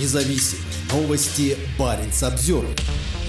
независим. Новости Баренц обзор.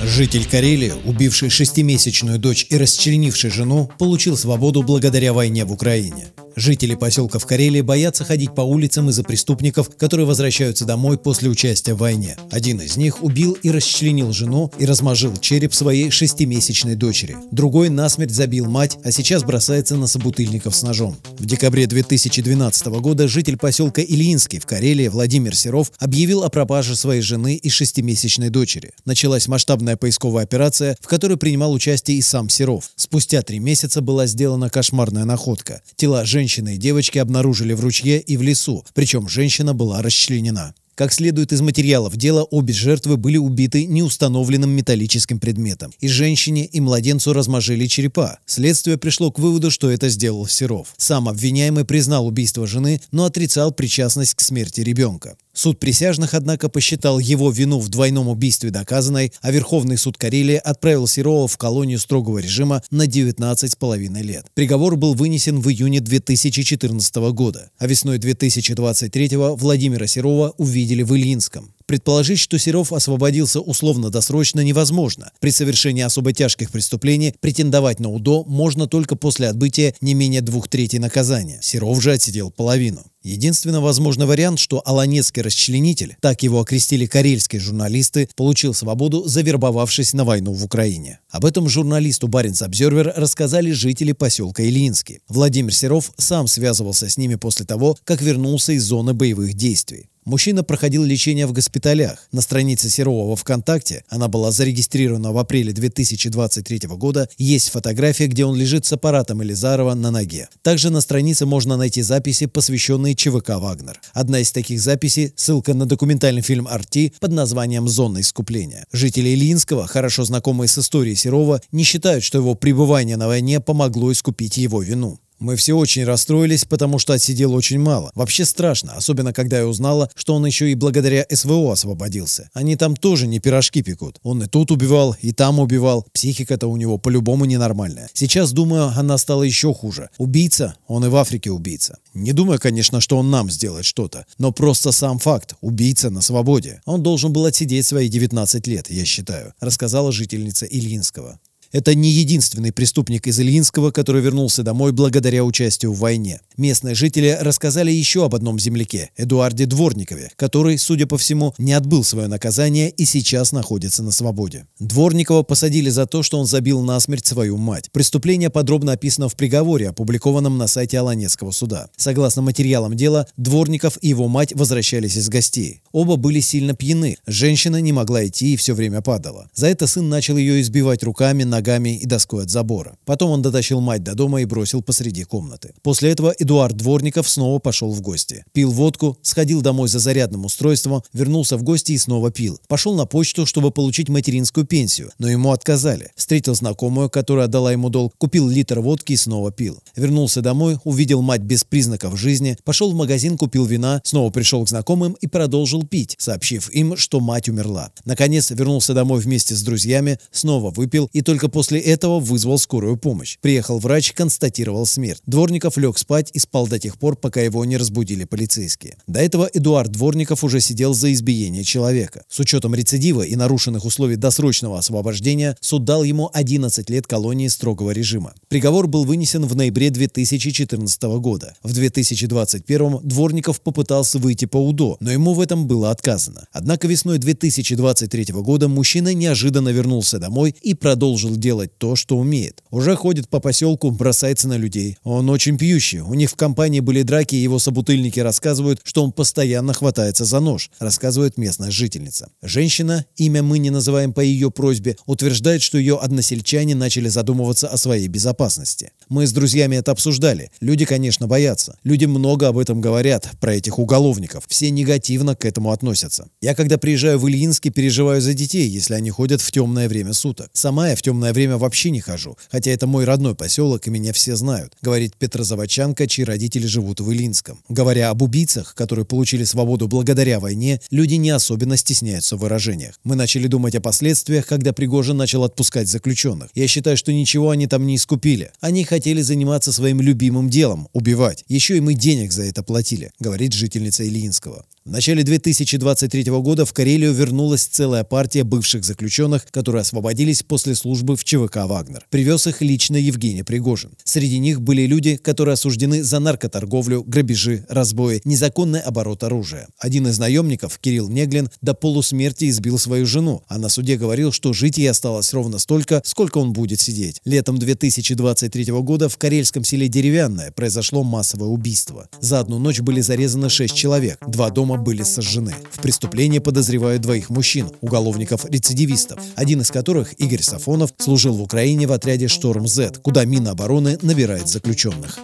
Житель Карелии, убивший шестимесячную дочь и расчленивший жену, получил свободу благодаря войне в Украине. Жители поселка в Карелии боятся ходить по улицам из-за преступников, которые возвращаются домой после участия в войне. Один из них убил и расчленил жену и размажил череп своей шестимесячной дочери. Другой насмерть забил мать, а сейчас бросается на собутыльников с ножом. В декабре 2012 года житель поселка Ильинский в Карелии Владимир Серов объявил о пропаже своей жены и шестимесячной дочери. Началась масштабная поисковая операция, в которой принимал участие и сам Серов. Спустя три месяца была сделана кошмарная находка. Тела женщины женщины девочки обнаружили в ручье и в лесу, причем женщина была расчленена. Как следует из материалов дела, обе жертвы были убиты неустановленным металлическим предметом. И женщине, и младенцу размажили черепа. Следствие пришло к выводу, что это сделал Серов. Сам обвиняемый признал убийство жены, но отрицал причастность к смерти ребенка. Суд присяжных, однако, посчитал его вину в двойном убийстве доказанной, а Верховный суд Карелии отправил Серова в колонию строгого режима на 19,5 лет. Приговор был вынесен в июне 2014 года, а весной 2023 Владимира Серова увидели в Ильинском. Предположить, что Серов освободился условно-досрочно невозможно. При совершении особо тяжких преступлений претендовать на УДО можно только после отбытия не менее двух третей наказания. Серов же отсидел половину. Единственно возможный вариант, что Аланецкий расчленитель, так его окрестили карельские журналисты, получил свободу, завербовавшись на войну в Украине. Об этом журналисту Баренц Обзервер рассказали жители поселка Ильинский. Владимир Серов сам связывался с ними после того, как вернулся из зоны боевых действий. Мужчина проходил лечение в госпиталях. На странице Серова ВКонтакте, она была зарегистрирована в апреле 2023 года, есть фотография, где он лежит с аппаратом Элизарова на ноге. Также на странице можно найти записи, посвященные ЧВК «Вагнер». Одна из таких записей – ссылка на документальный фильм «Арти» под названием «Зона искупления». Жители Ильинского, хорошо знакомые с историей Серова, не считают, что его пребывание на войне помогло искупить его вину. Мы все очень расстроились, потому что отсидел очень мало. Вообще страшно, особенно когда я узнала, что он еще и благодаря СВО освободился. Они там тоже не пирожки пекут. Он и тут убивал, и там убивал. Психика-то у него по-любому ненормальная. Сейчас, думаю, она стала еще хуже. Убийца, он и в Африке убийца. Не думаю, конечно, что он нам сделает что-то, но просто сам факт. Убийца на свободе. Он должен был отсидеть свои 19 лет, я считаю, рассказала жительница Ильинского. Это не единственный преступник из Ильинского, который вернулся домой благодаря участию в войне. Местные жители рассказали еще об одном земляке, Эдуарде Дворникове, который, судя по всему, не отбыл свое наказание и сейчас находится на свободе. Дворникова посадили за то, что он забил насмерть свою мать. Преступление подробно описано в приговоре, опубликованном на сайте Аланецкого суда. Согласно материалам дела, Дворников и его мать возвращались из гостей. Оба были сильно пьяны. Женщина не могла идти и все время падала. За это сын начал ее избивать руками, ногами ногами и доской от забора. Потом он дотащил мать до дома и бросил посреди комнаты. После этого Эдуард Дворников снова пошел в гости. Пил водку, сходил домой за зарядным устройством, вернулся в гости и снова пил. Пошел на почту, чтобы получить материнскую пенсию, но ему отказали. Встретил знакомую, которая отдала ему долг, купил литр водки и снова пил. Вернулся домой, увидел мать без признаков жизни, пошел в магазин, купил вина, снова пришел к знакомым и продолжил пить, сообщив им, что мать умерла. Наконец вернулся домой вместе с друзьями, снова выпил и только после этого вызвал скорую помощь. Приехал врач, констатировал смерть. Дворников лег спать и спал до тех пор, пока его не разбудили полицейские. До этого Эдуард Дворников уже сидел за избиение человека. С учетом рецидива и нарушенных условий досрочного освобождения суд дал ему 11 лет колонии строгого режима. Приговор был вынесен в ноябре 2014 года. В 2021 Дворников попытался выйти по УДО, но ему в этом было отказано. Однако весной 2023 года мужчина неожиданно вернулся домой и продолжил делать то, что умеет. Уже ходит по поселку, бросается на людей. Он очень пьющий. У них в компании были драки, и его собутыльники рассказывают, что он постоянно хватается за нож, рассказывает местная жительница. Женщина, имя мы не называем по ее просьбе, утверждает, что ее односельчане начали задумываться о своей безопасности. Мы с друзьями это обсуждали. Люди, конечно, боятся. Люди много об этом говорят, про этих уголовников. Все негативно к этому относятся. Я, когда приезжаю в Ильинский, переживаю за детей, если они ходят в темное время суток. Сама я в темное время вообще не хожу, хотя это мой родной поселок и меня все знают, говорит Петрозаводчанка, чьи родители живут в Илинском. Говоря об убийцах, которые получили свободу благодаря войне, люди не особенно стесняются в выражениях. Мы начали думать о последствиях, когда Пригожин начал отпускать заключенных. Я считаю, что ничего они там не искупили. Они хотели заниматься своим любимым делом – убивать. Еще и мы денег за это платили, говорит жительница Ильинского. В начале 2023 года в Карелию вернулась целая партия бывших заключенных, которые освободились после службы в ЧВК «Вагнер». Привез их лично Евгений Пригожин. Среди них были люди, которые осуждены за наркоторговлю, грабежи, разбои, незаконный оборот оружия. Один из наемников, Кирилл Неглин, до полусмерти избил свою жену, а на суде говорил, что жить ей осталось ровно столько, сколько он будет сидеть. Летом 2023 года в карельском селе Деревянное произошло массовое убийство. За одну ночь были зарезаны шесть человек, два дома дома были сожжены. В преступлении подозревают двоих мужчин, уголовников-рецидивистов, один из которых, Игорь Сафонов, служил в Украине в отряде «Шторм-З», куда Минобороны набирает заключенных.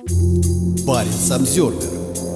Парень Самсервер